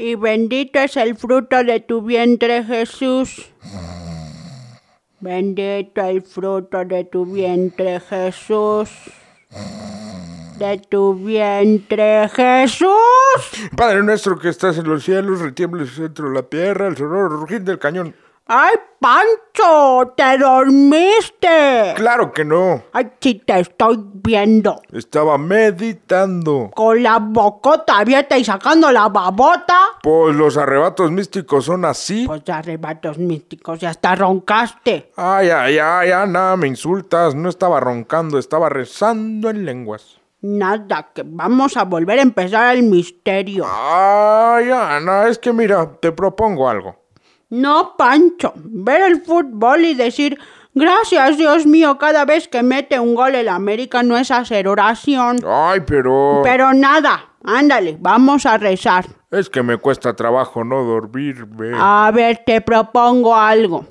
Y bendito es el fruto de tu vientre, Jesús. Bendito el fruto de tu vientre, Jesús. De tu vientre, Jesús. Padre nuestro que estás en los cielos, retiemble el centro de la tierra, el sonoro rugir del cañón. ¡Ay, Pancho! ¡Te dormiste! Claro que no. ¡Ay, sí te estoy viendo! Estaba meditando. Con la bocota abierta y sacando la babota. Pues los arrebatos místicos son así. Pues arrebatos místicos, ya hasta roncaste. Ay, ay, ay, Ana, me insultas. No estaba roncando, estaba rezando en lenguas. Nada, que vamos a volver a empezar el misterio. Ay, Ana, es que mira, te propongo algo. No, Pancho, ver el fútbol y decir gracias Dios mío cada vez que mete un gol el América no es hacer oración. Ay, pero... Pero nada, ándale, vamos a rezar. Es que me cuesta trabajo no dormirme. A ver, te propongo algo.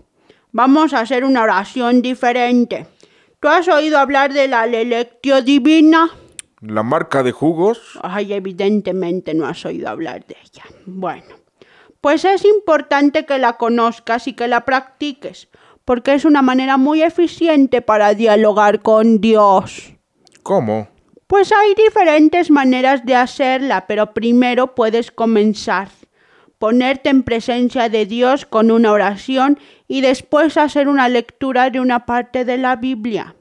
Vamos a hacer una oración diferente. ¿Tú has oído hablar de la Lelectio Divina? ¿La marca de jugos? Ay, evidentemente no has oído hablar de ella. Bueno, pues es importante que la conozcas y que la practiques, porque es una manera muy eficiente para dialogar con Dios. ¿Cómo? Pues hay diferentes maneras de hacerla, pero primero puedes comenzar, ponerte en presencia de Dios con una oración y después hacer una lectura de una parte de la Biblia.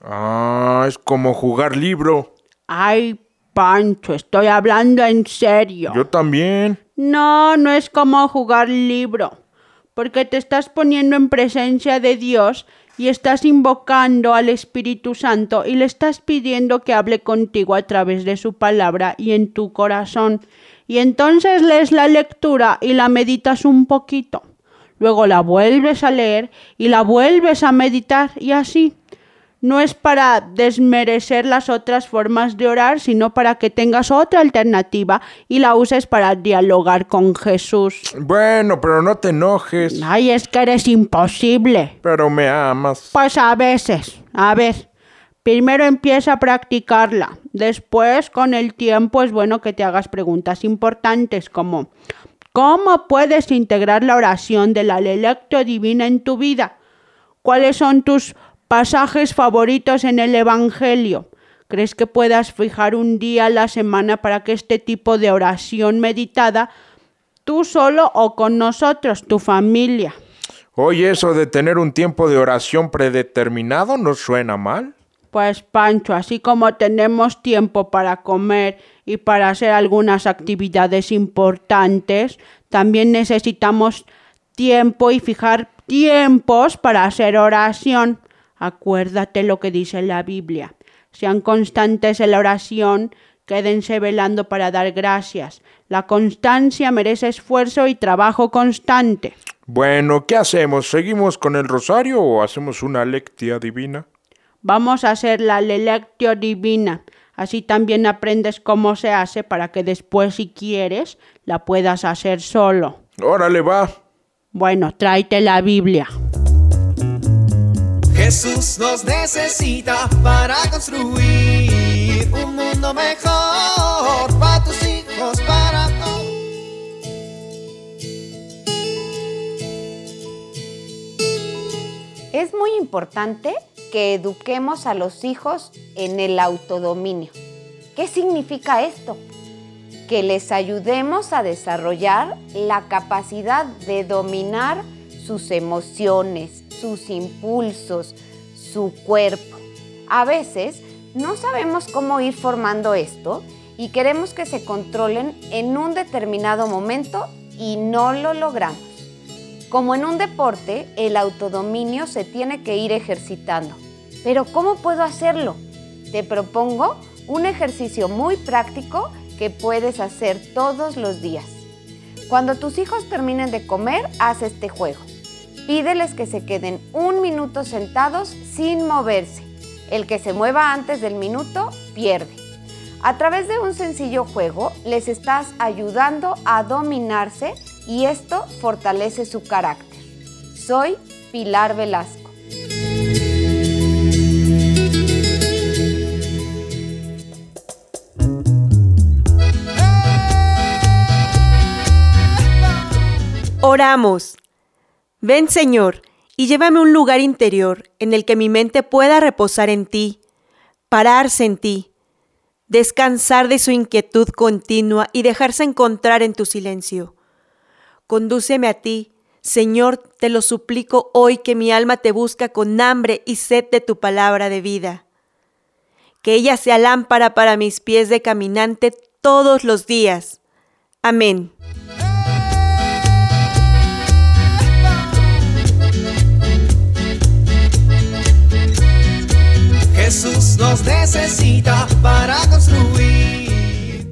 Ah, es como jugar libro. Ay, Pancho, estoy hablando en serio. Yo también. No, no es como jugar libro, porque te estás poniendo en presencia de Dios y estás invocando al Espíritu Santo y le estás pidiendo que hable contigo a través de su palabra y en tu corazón. Y entonces lees la lectura y la meditas un poquito. Luego la vuelves a leer y la vuelves a meditar y así no es para desmerecer las otras formas de orar, sino para que tengas otra alternativa y la uses para dialogar con Jesús. Bueno, pero no te enojes. Ay, es que eres imposible. Pero me amas. Pues a veces. A ver, primero empieza a practicarla. Después, con el tiempo, es bueno que te hagas preguntas importantes como ¿Cómo puedes integrar la oración de la Lelecto Divina en tu vida? ¿Cuáles son tus pasajes favoritos en el Evangelio. ¿Crees que puedas fijar un día a la semana para que este tipo de oración meditada, tú solo o con nosotros, tu familia? Oye, eso de tener un tiempo de oración predeterminado no suena mal. Pues Pancho, así como tenemos tiempo para comer y para hacer algunas actividades importantes, también necesitamos tiempo y fijar tiempos para hacer oración. Acuérdate lo que dice la Biblia. Sean constantes en la oración, quédense velando para dar gracias. La constancia merece esfuerzo y trabajo constante. Bueno, ¿qué hacemos? ¿Seguimos con el rosario o hacemos una lectia divina? Vamos a hacer la lectio divina. Así también aprendes cómo se hace para que después, si quieres, la puedas hacer solo. Órale, va. Bueno, tráete la Biblia. Jesús nos necesita para construir un mundo mejor para tus hijos, para. Es muy importante que eduquemos a los hijos en el autodominio. ¿Qué significa esto? que les ayudemos a desarrollar la capacidad de dominar sus emociones, sus impulsos, su cuerpo. A veces no sabemos cómo ir formando esto y queremos que se controlen en un determinado momento y no lo logramos. Como en un deporte, el autodominio se tiene que ir ejercitando. Pero ¿cómo puedo hacerlo? Te propongo un ejercicio muy práctico que puedes hacer todos los días. Cuando tus hijos terminen de comer, haz este juego. Pídeles que se queden un minuto sentados sin moverse. El que se mueva antes del minuto pierde. A través de un sencillo juego les estás ayudando a dominarse y esto fortalece su carácter. Soy Pilar Velasco. Oramos. Ven Señor, y llévame a un lugar interior en el que mi mente pueda reposar en ti, pararse en ti, descansar de su inquietud continua y dejarse encontrar en tu silencio. Condúceme a ti, Señor, te lo suplico hoy que mi alma te busca con hambre y sed de tu palabra de vida. Que ella sea lámpara para mis pies de caminante todos los días. Amén. Jesús nos necesita para construir.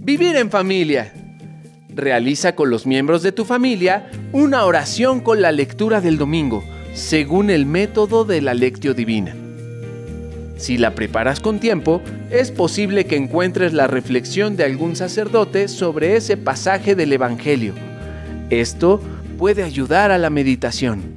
Vivir en familia. Realiza con los miembros de tu familia una oración con la lectura del domingo, según el método de la lectio divina. Si la preparas con tiempo, es posible que encuentres la reflexión de algún sacerdote sobre ese pasaje del Evangelio. Esto puede ayudar a la meditación.